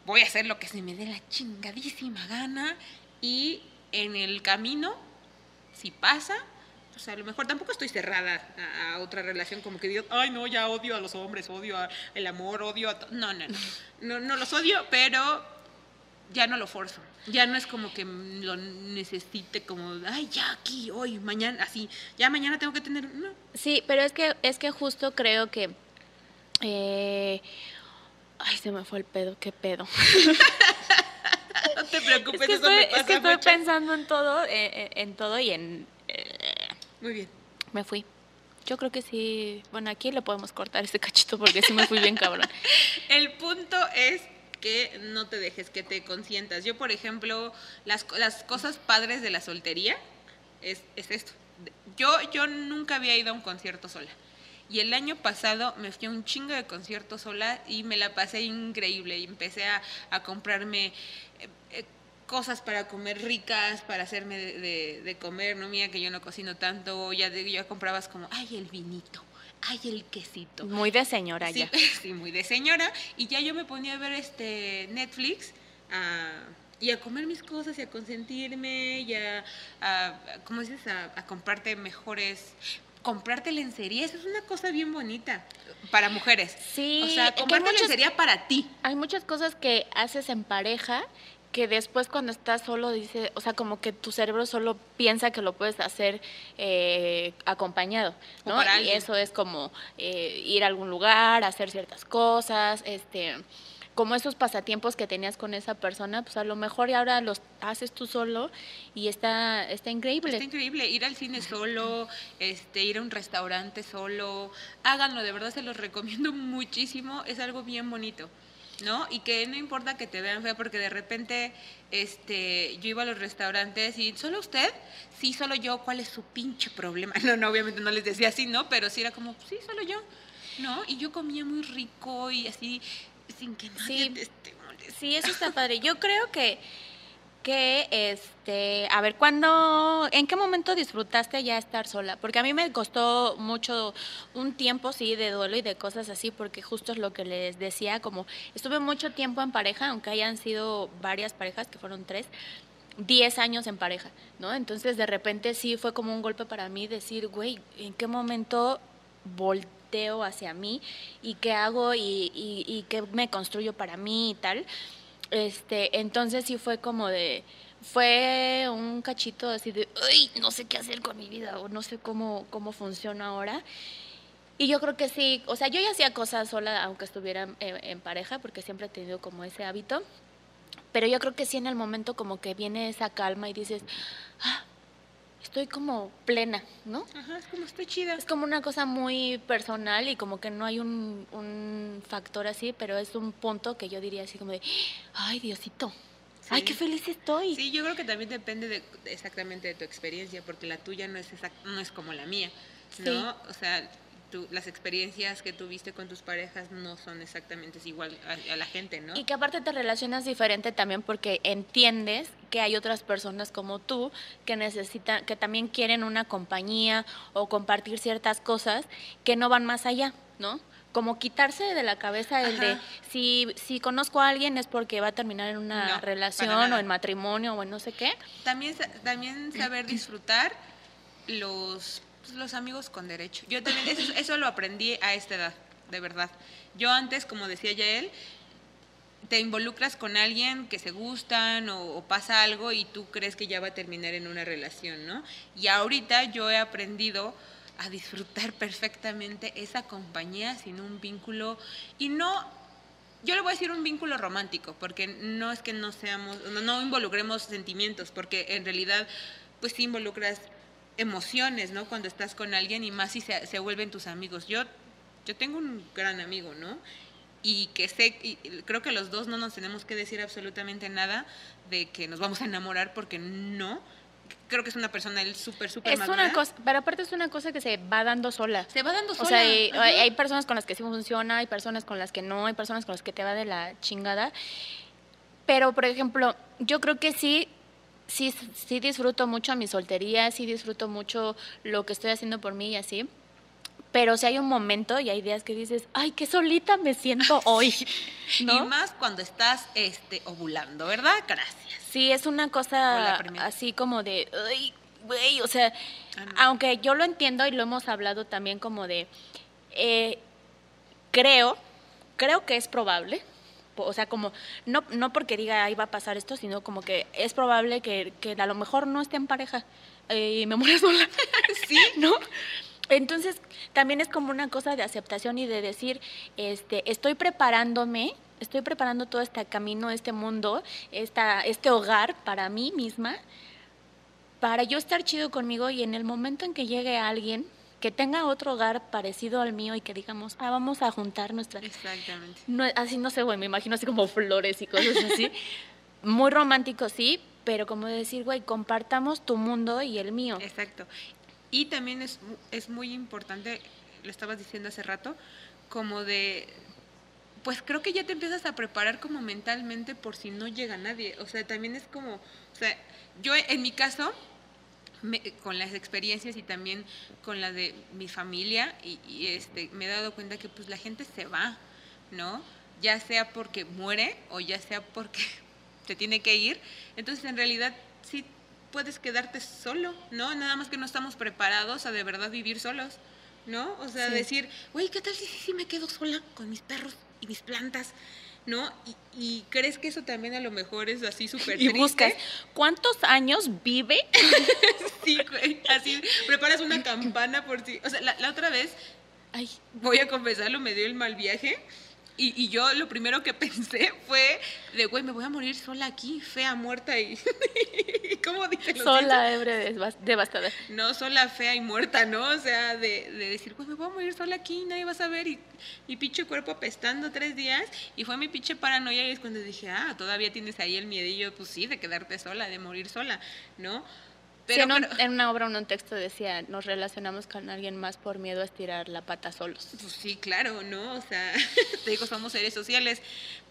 Speaker 2: voy a hacer lo que se me dé la chingadísima gana y en el camino, si pasa, o sea, a lo mejor tampoco estoy cerrada a, otra relación como que digo, ay, no, ya odio a los hombres, odio el amor, odio a... No, no, no, no, no los odio, pero ya no lo forzo. Ya no es como que lo necesite como, ay, ya aquí, hoy, mañana, así, ya mañana tengo que tener... No.
Speaker 1: Sí, pero es que, es que justo creo que... Eh, ay, se me fue el pedo, qué pedo.
Speaker 2: no te preocupes,
Speaker 1: es que estoy, es que estoy pensando en todo, eh, eh, en todo y en
Speaker 2: muy bien.
Speaker 1: Me fui. Yo creo que sí. Bueno, aquí le podemos cortar este cachito porque sí me fui bien cabrón.
Speaker 2: El punto es que no te dejes que te consientas. Yo, por ejemplo, las, las cosas padres de la soltería es, es esto. Yo, yo nunca había ido a un concierto sola. Y el año pasado me fui a un chingo de conciertos sola y me la pasé increíble. Y empecé a, a comprarme eh, cosas para comer ricas, para hacerme de, comer, no mía que yo no cocino tanto, ya, ya comprabas como, ay, el vinito, ay, el quesito.
Speaker 1: Muy de señora
Speaker 2: sí,
Speaker 1: ya.
Speaker 2: Sí, muy de señora. Y ya yo me ponía a ver este Netflix y a comer mis cosas y a consentirme y a, ¿cómo dices? A, a comprarte mejores comprarte lencería, eso es una cosa bien bonita para mujeres.
Speaker 1: Sí,
Speaker 2: O sea, comprarte
Speaker 1: muchas-
Speaker 2: lencería para ti.
Speaker 1: Hay muchas cosas que haces en pareja que después cuando estás solo dice, o sea, como que tu cerebro solo piensa que lo puedes hacer eh, acompañado, ¿no? Y eso es como eh, ir a algún lugar, hacer ciertas cosas, este, como esos pasatiempos que tenías con esa persona, pues a lo mejor y ahora los haces tú solo y está, está increíble.
Speaker 2: Está increíble ir al cine solo, este, ir a un restaurante solo. Háganlo, de verdad se los recomiendo muchísimo. Es algo bien bonito, ¿no? Y que no importa que te vean fea, porque de repente, este, yo iba a los restaurantes y solo usted, sí, solo yo. ¿Cuál es su pinche problema? No, no, obviamente no les decía así, ¿no? Pero sí era como, sí, solo yo, ¿no? Y yo comía muy rico y así, sin que nadie
Speaker 1: Sí.
Speaker 2: te esté molestando.
Speaker 1: Sí, eso está padre. Yo creo que, que este, a ver, ¿cuándo, en qué momento disfrutaste ya estar sola? Porque a mí me costó mucho, un tiempo, sí, de duelo y de cosas así, porque justo es lo que les decía, como estuve mucho tiempo en pareja, aunque hayan sido varias parejas, que fueron tres, 10 años en pareja, ¿no? Entonces de repente sí fue como un golpe para mí decir, güey, ¿en qué momento volteo hacia mí y qué hago y, y, y qué me construyo para mí y tal? Este, entonces sí fue como de, fue un cachito así de, uy, no sé qué hacer con mi vida o no sé cómo, cómo funciona ahora. Y yo creo que sí, o sea, yo ya hacía cosas sola aunque estuviera en, en pareja, porque siempre he tenido como ese hábito. Pero yo creo que sí en el momento como que viene esa calma y dices, ah, estoy como plena, ¿no?
Speaker 2: Ajá, es como estoy chida.
Speaker 1: Es como una cosa muy personal y como que no hay un, un factor así, pero es un punto que yo diría así como de, ay Diosito, ay qué feliz estoy.
Speaker 2: Sí, yo creo que también depende de, de exactamente de tu experiencia, porque la tuya no es exact- no es como la mía, ¿no?
Speaker 1: Sí.
Speaker 2: O sea, tú- las experiencias que tuviste con tus parejas no son exactamente igual a, a la gente, ¿no?
Speaker 1: Y que aparte te relacionas diferente también porque entiendes que hay otras personas como tú que necesitan, que también quieren una compañía o compartir ciertas cosas que no van más allá, ¿no? Como quitarse de la cabeza el de si, si conozco a alguien es porque va a terminar en una
Speaker 2: No,
Speaker 1: relación o en matrimonio o en no sé qué.
Speaker 2: También, también saber disfrutar los, los amigos con derecho. Yo también, eso, eso lo aprendí a esta edad, de verdad. Yo antes, como decía ya él, te involucras con alguien que se gustan o, pasa algo y tú crees que ya va a terminar en una relación, ¿no? Y ahorita yo he aprendido a disfrutar perfectamente esa compañía sin un vínculo y no yo le voy a decir un vínculo romántico, porque no es que no seamos, no, no involucremos sentimientos, porque en realidad, pues sí involucras emociones, ¿no? Cuando estás con alguien y más si se, se vuelven tus amigos. Yo, yo tengo un gran amigo, ¿no? Y que sé, y creo que los dos no nos tenemos que decir absolutamente nada de que nos vamos a enamorar, porque no. Creo que es una persona él súper, súper
Speaker 1: Es
Speaker 2: madura.
Speaker 1: una cosa, pero aparte es una cosa que se va dando sola.
Speaker 2: Se va dando
Speaker 1: O
Speaker 2: sola.
Speaker 1: sea, hay, hay personas con las que sí funciona, hay personas con las que no, hay personas con las que te va de la chingada. Pero, por ejemplo, yo creo que sí, sí, sí disfruto mucho mi soltería, sí disfruto mucho lo que estoy haciendo por mí y así. Pero si hay un momento y hay días que dices, ay, qué solita me siento hoy. ¿No?
Speaker 2: Y más cuando estás este, ovulando, ¿verdad? Gracias.
Speaker 1: Sí, es una cosa así como de, ay, güey, o sea,
Speaker 2: Ah, no.
Speaker 1: aunque yo lo entiendo y lo hemos hablado también como de, eh, creo, creo que es probable, o sea, como, no, no porque diga, ahí va a pasar esto, sino como que es probable que, que a lo mejor no esté en pareja eh, y me muera sola,
Speaker 2: Sí.
Speaker 1: ¿no? Entonces, también es como una cosa de aceptación y de decir, este, estoy preparándome, estoy preparando todo este camino, este mundo, esta, este hogar para mí misma, para yo estar chido conmigo y en el momento en que llegue alguien que tenga otro hogar parecido al mío y que digamos, ah, vamos a juntar nuestras...
Speaker 2: Exactamente.
Speaker 1: No, así no sé, güey, me imagino así como flores y cosas así. Muy romántico, sí, pero como decir, güey, compartamos tu mundo y el mío.
Speaker 2: Exacto. Y también es, es muy importante, lo estabas diciendo hace rato, como de, pues creo que ya te empiezas a preparar como mentalmente por si no llega nadie. O sea, también es como, o sea, yo en mi caso, me- con las experiencias y también con la de mi familia, y, y, este, me he dado cuenta que pues la gente se va, ¿no? Ya sea porque muere o ya sea porque se tiene que ir. Entonces, en realidad, sí puedes quedarte solo, ¿no? Nada más que no estamos preparados a de verdad vivir solos, ¿no? O sea,
Speaker 1: Sí.
Speaker 2: decir, güey, ¿qué tal si, si me quedo sola con mis perros y mis plantas? ¿No? Y, y crees que eso también a lo mejor es así súper
Speaker 1: Y
Speaker 2: triste.
Speaker 1: buscas, ¿cuántos años vive?
Speaker 2: Sí, güey, así preparas una campana por ti. O sea, la, la otra vez,
Speaker 1: Ay,
Speaker 2: voy a confesarlo, me dio el mal viaje. Y, y yo lo primero que pensé fue de, güey, me voy a morir sola aquí, fea, muerta y... ¿Cómo dicen los
Speaker 1: sola, ebre, desbas- devastada.
Speaker 2: no sola, fea y muerta, ¿no? O sea, de, de decir, pues me voy a morir sola aquí, nadie va a saber, y mi pinche cuerpo apestando tres días, y fue mi pinche paranoia, y es cuando dije, ah, todavía tienes ahí el miedillo, pues sí, de quedarte sola, de morir sola, ¿no?
Speaker 1: Sí, en, un-
Speaker 2: pero-
Speaker 1: en una obra, en un texto decía, nos relacionamos con alguien más por miedo a estirar la pata solos.
Speaker 2: Pues sí, claro, ¿no? O sea, te digo, somos seres sociales,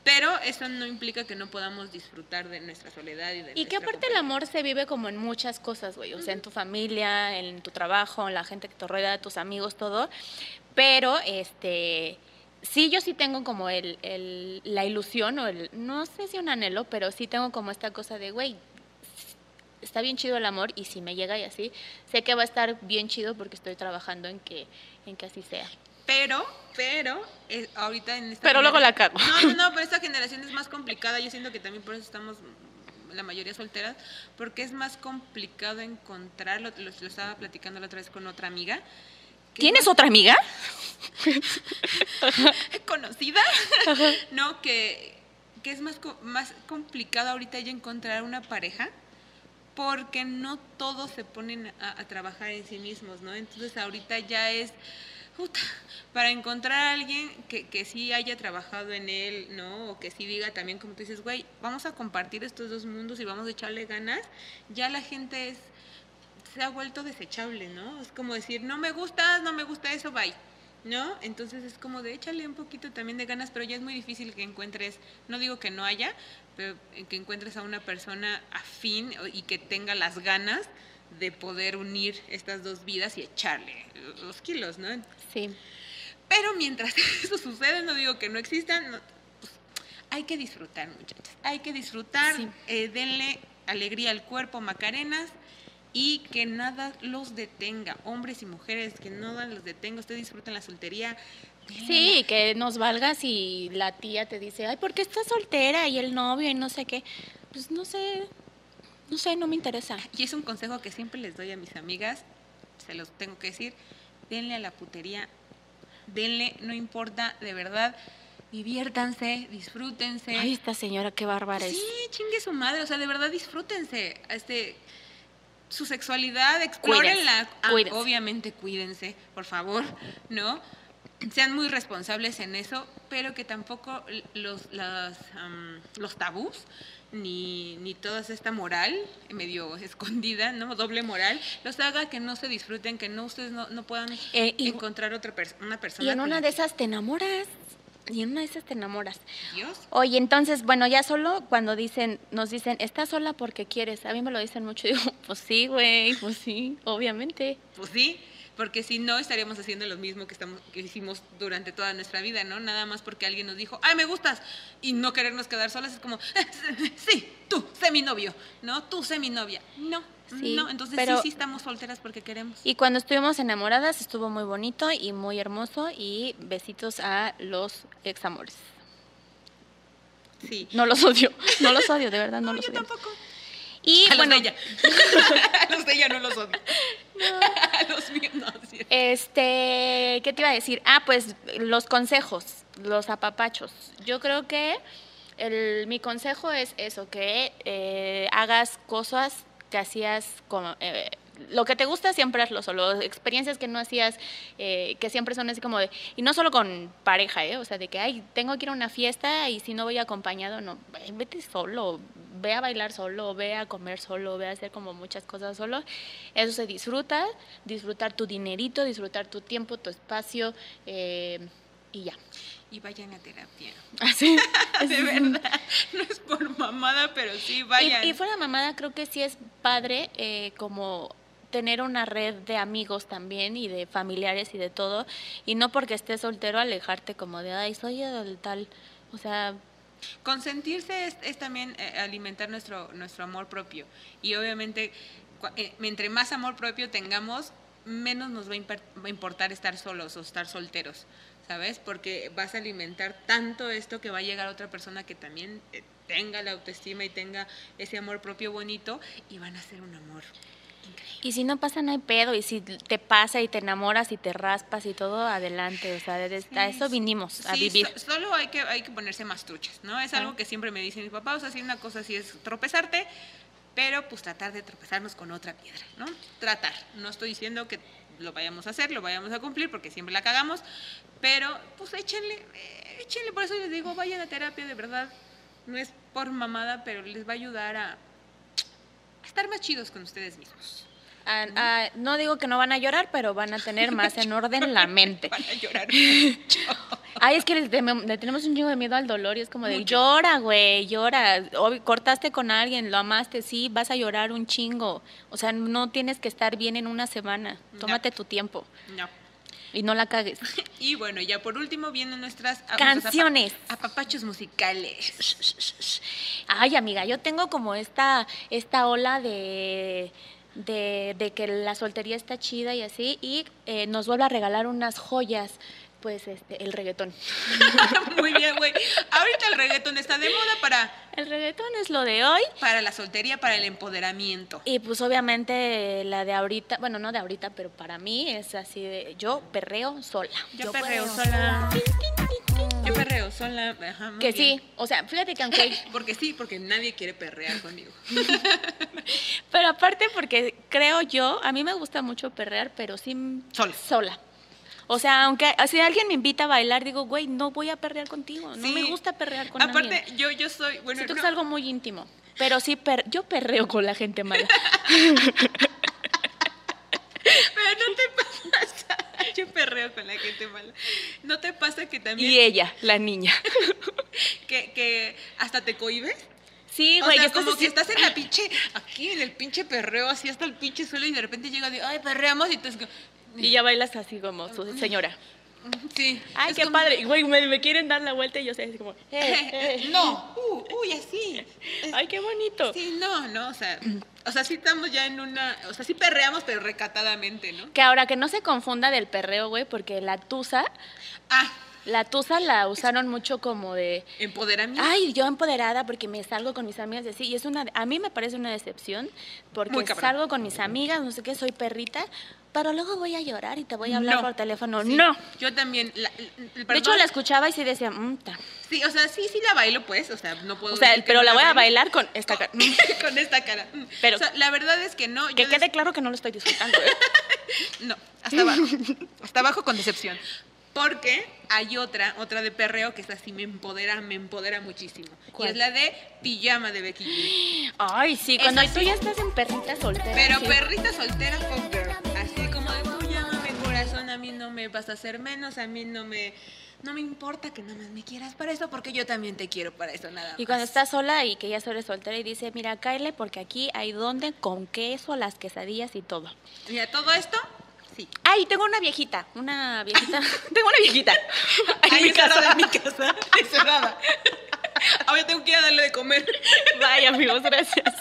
Speaker 2: pero eso no implica que no podamos disfrutar de nuestra soledad y de
Speaker 1: Y que aparte el
Speaker 2: compañía.
Speaker 1: amor se vive como en muchas cosas, güey. O sea, en tu familia, en tu trabajo, en la gente que te rodea, tus amigos, todo. Pero, este, sí, yo sí tengo como el, el- la ilusión o el, no sé si un anhelo, pero sí tengo como esta cosa de, güey, está bien chido el amor y si me llega y así, sé que va a estar bien chido porque estoy trabajando en que, en que así sea.
Speaker 2: Pero, pero, eh, ahorita en esta
Speaker 1: Pero luego la cago.
Speaker 2: No, no, no, pero esta generación es más complicada. Yo siento que también por eso estamos la mayoría solteras, porque es más complicado encontrar, lo, lo- lo estaba platicando la otra vez con otra amiga.
Speaker 1: ¿Tienes
Speaker 2: más-
Speaker 1: otra amiga?
Speaker 2: conocida, no, que, que es más, co- más complicado ahorita ya encontrar una pareja porque no todos se ponen a, a trabajar en sí mismos, ¿no? Entonces ahorita ya es, para encontrar a alguien que, que sí haya trabajado en él, ¿no? O que sí diga también, como tú dices, güey, vamos a compartir estos dos mundos y vamos a echarle ganas, ya la gente es, se ha vuelto desechable, ¿no? Es como decir, no me gustas, no me gusta eso, bye. ¿No? Entonces es como de échale un poquito también de ganas, pero ya es muy difícil que encuentres, no digo que no haya, pero que encuentres a una persona afín y que tenga las ganas de poder unir estas dos vidas y echarle los kilos, ¿no?
Speaker 1: Sí.
Speaker 2: Pero mientras eso sucede, no digo que no existan, no, pues, hay que disfrutar, muchachas. Hay que disfrutar,
Speaker 1: Sí.
Speaker 2: eh, denle alegría al cuerpo, Macarenas, y que nada los detenga. Hombres y mujeres, que nada los detenga. Ustedes disfruten la soltería.
Speaker 1: Sí, que nos valga si la tía te dice, ay, ¿por qué estás soltera? Y el novio y no sé qué. Pues no sé, no sé, no me interesa.
Speaker 2: Y es un consejo que siempre les doy a mis amigas, se los tengo que decir, denle a la putería, denle, no importa, de verdad, diviértanse, disfrútense.
Speaker 1: Ay, esta señora, qué bárbara es.
Speaker 2: Sí, chingue su madre, o sea, de verdad disfrútense. Este, su sexualidad, explórenla. Ah,
Speaker 1: cuídense.
Speaker 2: obviamente cuídense, por favor, ¿no? Sean muy responsables en eso, pero que tampoco los, las, am, los tabús ni, ni toda esta moral medio escondida, ¿no? Doble moral, los haga que no se disfruten, que no ustedes no, no puedan
Speaker 1: Eh, y-
Speaker 2: encontrar otra pers- una persona.
Speaker 1: Y en una de esas te enamoras. Y en una de esas te enamoras.
Speaker 2: Dios.
Speaker 1: Oye, entonces, bueno, ya solo cuando dicen, nos dicen, estás sola porque quieres. A mí me lo dicen mucho digo, pues sí, güey, pues sí, obviamente.
Speaker 2: Pues sí, porque si no estaríamos haciendo lo mismo que estamos que hicimos durante toda nuestra vida, ¿no? Nada más porque alguien nos dijo, "Ay, me gustas" y no querernos quedar solas es como, "Sí, tú, sé mi novio", ¿no? Tú sé mi novia. No.
Speaker 1: Sí,
Speaker 2: no, entonces
Speaker 1: pero-
Speaker 2: sí sí estamos solteras porque queremos.
Speaker 1: Y cuando estuvimos enamoradas estuvo muy bonito y muy hermoso y besitos a los examores.
Speaker 2: Sí.
Speaker 1: No los odio, no los odio, de verdad no,
Speaker 2: No,
Speaker 1: los
Speaker 2: yo
Speaker 1: odio.
Speaker 2: tampoco.
Speaker 1: Y
Speaker 2: a
Speaker 1: bueno,
Speaker 2: los de ella. a los de ella no los odio. los míos no, sí.
Speaker 1: este, ¿qué te iba a decir? Ah, pues los consejos, los apapachos. Yo creo que el, mi consejo es eso, que eh, hagas cosas que hacías como... eh, lo que te gusta siempre hazlo solo, experiencias que no hacías, eh, que siempre son así como de, y no solo con pareja, ¿eh? o sea, de que, ay, tengo que ir a una fiesta y si no voy acompañado, no, vete solo, ve a bailar solo, ve a comer solo, ve a hacer como muchas cosas solo, eso se disfruta, disfrutar tu dinerito, disfrutar tu tiempo, tu espacio, eh, y ya.
Speaker 2: Y vayan a terapia.
Speaker 1: Así.
Speaker 2: De verdad. No es por mamada, pero sí vayan.
Speaker 1: Y, y fuera de mamada, creo que sí es padre eh, como tener una red de amigos también y de familiares y de todo, y no porque estés soltero alejarte como de, ay, soy el tal, o sea,
Speaker 2: Consentirse es, es también eh, alimentar nuestro, nuestro amor propio. Y obviamente, eh, entre más amor propio tengamos, menos nos va a, importar estar solos o estar solteros, ¿sabes? Porque vas a alimentar tanto esto que va a llegar otra persona que también eh, tenga la autoestima y tenga ese amor propio bonito y van a ser un amor.
Speaker 1: Y si no pasa, no hay pedo. Y si te pasa y te enamoras y te raspas y todo, adelante. O sea, de- a
Speaker 2: Sí,
Speaker 1: eso vinimos, a
Speaker 2: sí,
Speaker 1: vivir.
Speaker 2: so- solo hay que, hay que ponerse más truchas, ¿no? Es algo que siempre me dicen mis papás, o sea, si una cosa así es tropezarte, pero pues tratar de tropezarnos con otra piedra, ¿no? Tratar. No estoy diciendo que lo vayamos a hacer, lo vayamos a cumplir, porque siempre la cagamos, pero pues échenle, échenle, por eso les digo, vayan a terapia, de verdad. No es por mamada, pero les va a ayudar a estar más chidos con ustedes mismos.
Speaker 1: Ah, ah, no digo que no van a llorar, pero van a tener más en orden la mente.
Speaker 2: Van a llorar.
Speaker 1: Ay, es que le, tenemos un chingo de miedo al dolor y es como de
Speaker 2: Mucho.
Speaker 1: llora, güey, llora. Ob- cortaste con alguien, lo amaste, sí, vas a llorar un chingo. O sea, no tienes que estar bien en una semana.
Speaker 2: No.
Speaker 1: Tómate tu tiempo
Speaker 2: no.
Speaker 1: Y no la cagues.
Speaker 2: Y bueno, ya por último vienen nuestras
Speaker 1: Canciones.
Speaker 2: apapachos musicales.
Speaker 1: Ay, amiga, yo tengo como esta, esta ola de, de, de que la soltería está chida y así, y eh, nos vuelve a regalar unas joyas, pues este, el reggaetón.
Speaker 2: Muy bien, güey. Ahorita el reggaetón está de moda para,
Speaker 1: El reggaetón es lo de hoy.
Speaker 2: para la soltería, para el empoderamiento.
Speaker 1: Y pues obviamente la de ahorita, bueno, no de ahorita, pero para mí es así de yo perreo sola.
Speaker 2: Yo perreo sola. Yo perreo sola. Ajá,
Speaker 1: Que
Speaker 2: bien.
Speaker 1: sí, o sea, fíjate que aunque
Speaker 2: Porque sí, porque nadie quiere perrear conmigo.
Speaker 1: Pero aparte porque creo yo, a mí me gusta mucho perrear, pero sí
Speaker 2: Sola.
Speaker 1: sola. O sea, aunque si alguien me invita a bailar, digo, güey, no voy a perrear contigo. No
Speaker 2: Sí.
Speaker 1: me gusta perrear con
Speaker 2: Aparte,
Speaker 1: alguien.
Speaker 2: yo, yo soy. Bueno,
Speaker 1: Siento que
Speaker 2: no,
Speaker 1: es algo muy íntimo. Pero sí, per- yo perreo con la gente mala.
Speaker 2: pero no te pasa. Yo perreo con la gente mala. ¿No te pasa que también.
Speaker 1: y ella, la niña.
Speaker 2: que, que hasta te cohibes?
Speaker 1: Sí,
Speaker 2: o
Speaker 1: güey,
Speaker 2: sea,
Speaker 1: estás
Speaker 2: como que
Speaker 1: así-
Speaker 2: estás en la pinche, aquí en el pinche perreo, así hasta el pinche suelo y de repente llega de, ay, perreamos y tú es
Speaker 1: Y ya bailas así como su señora.
Speaker 2: sí.
Speaker 1: Ay, qué
Speaker 2: como-
Speaker 1: padre. Güey, me, me quieren dar la vuelta y yo sé, así como, eh, eh.
Speaker 2: no, uh, uy, así.
Speaker 1: Ay, qué bonito.
Speaker 2: Sí, no, no, o sea, o sea, sí estamos ya en una, o sea, sí perreamos, pero recatadamente, ¿no?
Speaker 1: Que ahora que no se confunda del perreo, güey, porque la tusa,
Speaker 2: Ah,
Speaker 1: la tusa la usaron mucho como de,
Speaker 2: empoderamiento.
Speaker 1: ay, yo empoderada porque me salgo con mis amigas y así, y es una, a mí me parece una decepción, porque salgo con mis amigas, no sé qué, soy perrita, pero luego voy a llorar y te voy a hablar
Speaker 2: No.
Speaker 1: por teléfono.
Speaker 2: Sí,
Speaker 1: No.
Speaker 2: Yo también, la- el- el
Speaker 1: De hecho, la escuchaba y sí decía, mm, ta.
Speaker 2: Sí, o sea, sí, sí la bailo, pues, o sea, no puedo
Speaker 1: o sea,
Speaker 2: decir
Speaker 1: pero la voy a bailar con esta cara.
Speaker 2: Con esta cara. Mm.
Speaker 1: Pero-
Speaker 2: o sea, la verdad es que no.
Speaker 1: Que
Speaker 2: yo
Speaker 1: quede
Speaker 2: des-
Speaker 1: claro que no lo estoy disfrutando. ¿eh?
Speaker 2: No, hasta abajo. hasta abajo con decepción. Porque hay otra, otra de perreo que es así, me empodera, me empodera muchísimo.
Speaker 1: ¿Cuál?
Speaker 2: Y es la de pijama de Becky G.
Speaker 1: Ay, sí, cuando tú ya estás en perrita soltera.
Speaker 2: Pero
Speaker 1: sí.
Speaker 2: perrita soltera, fuck corazón, a mí no me vas a hacer menos, a mí no me... No me importa que nada más me quieras para eso, porque yo también te quiero para eso, nada más.
Speaker 1: Y cuando estás sola y que ya eres soltera y dice, mira, cáele porque aquí hay donde con queso, las quesadillas y todo.
Speaker 2: Mira, todo esto, sí.
Speaker 1: Ay, tengo una viejita, una viejita, tengo una viejita. En
Speaker 2: Ahí
Speaker 1: mi casa.
Speaker 2: en mi casa, encerrada. Ahora tengo que ir a darle de comer.
Speaker 1: Vaya, amigos, gracias.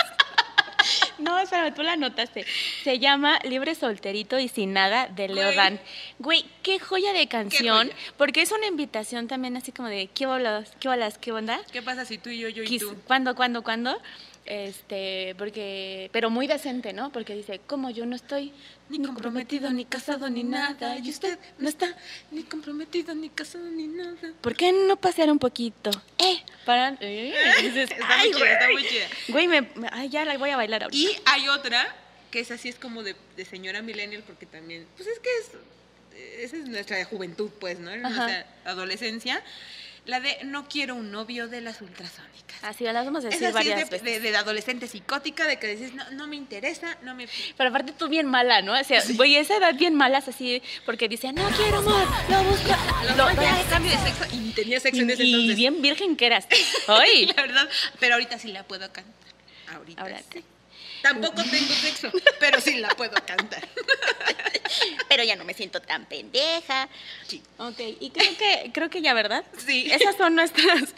Speaker 1: No, espérame, tú la anotaste. Se llama Libre Solterito y Sin Nada de
Speaker 2: Güey.
Speaker 1: Leodán. Güey, qué joya de canción.
Speaker 2: joya.
Speaker 1: Porque es una invitación también así como de, ¿qué bolas? ¿Qué bolas? ¿Qué onda?
Speaker 2: ¿Qué pasa si tú y yo, yo y
Speaker 1: Quis-
Speaker 2: tú?
Speaker 1: ¿Cuándo, cuándo, cuándo? Este, porque, pero muy decente, ¿no? Porque dice, como yo no estoy
Speaker 2: Ni comprometido, ni casado, ni nada. Y usted no está ni comprometido, ni casado, ni nada.
Speaker 1: ¿por qué no pasear un poquito? Eh, para, eh, dices,
Speaker 2: Está
Speaker 1: "Ay,
Speaker 2: muy chida, está
Speaker 1: güey".
Speaker 2: muy chida.
Speaker 1: Güey, me, me- ay, ya la voy a bailar ahorita.
Speaker 2: Y hay otra que es así, es como de, de señora millennial, porque también, pues es que es, esa es nuestra juventud, pues, ¿no?
Speaker 1: Ajá.
Speaker 2: Nuestra adolescencia. La de no quiero un novio de las ultrasónicas.
Speaker 1: Así las vamos a decir
Speaker 2: así
Speaker 1: varias
Speaker 2: es de,
Speaker 1: veces.
Speaker 2: de, de adolescente psicótica, de que dices, no, no me interesa, no me...
Speaker 1: Pero aparte tú bien mala, ¿no? O sea, güey, esa edad bien mala es así, porque dice, no quiero amor, lo busco.
Speaker 2: Lo,
Speaker 1: Lo-
Speaker 2: ya, cambio de sexo y tenía sexo en ese
Speaker 1: y, y
Speaker 2: entonces.
Speaker 1: bien virgen que eras. Ay,
Speaker 2: La verdad, pero ahorita sí la puedo cantar. Ahorita
Speaker 1: ahora
Speaker 2: sí.
Speaker 1: sí.
Speaker 2: Tampoco tengo sexo, pero sí la puedo cantar.
Speaker 1: pero ya no me siento tan pendeja.
Speaker 2: Sí.
Speaker 1: Ok, y creo que, creo que ya, ¿verdad?
Speaker 2: Sí.
Speaker 1: Esas son nuestras,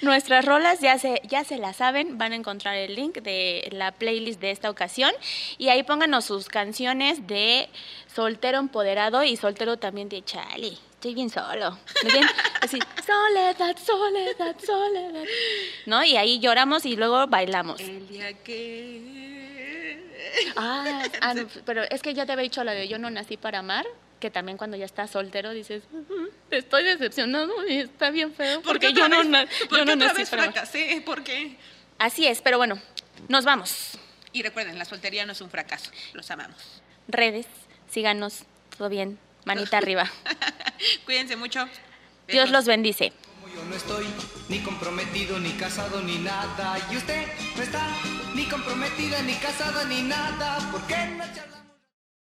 Speaker 1: nuestras rolas, ya se, ya se las saben, van a encontrar el link de la playlist de esta ocasión y ahí pónganos sus canciones de soltero empoderado y soltero también de chale. Estoy bien solo. ¿Me bien? Así, soledad, soledad, soledad. ¿No? Y ahí lloramos y luego bailamos.
Speaker 2: El día que...
Speaker 1: Ah, ah, no, pero es que ya te había dicho la de yo no nací para amar, que también cuando ya estás soltero dices, "Ujú, estoy decepcionado y está bien feo
Speaker 2: ¿Por qué
Speaker 1: porque yo no,
Speaker 2: por
Speaker 1: yo no nací
Speaker 2: vez
Speaker 1: para amar.
Speaker 2: fracasé? ¿Por qué?
Speaker 1: Así es, pero bueno, nos vamos.
Speaker 2: Y recuerden, la soltería no es un fracaso. Los amamos.
Speaker 1: Redes, síganos, todo bien, manita arriba.
Speaker 2: Cuídense mucho.
Speaker 1: Dios los bendice.
Speaker 3: Como yo no estoy ni comprometido, ni casado, ni nada. Y usted no está ni comprometida, ni casada, ni nada. ¿Por qué no charla?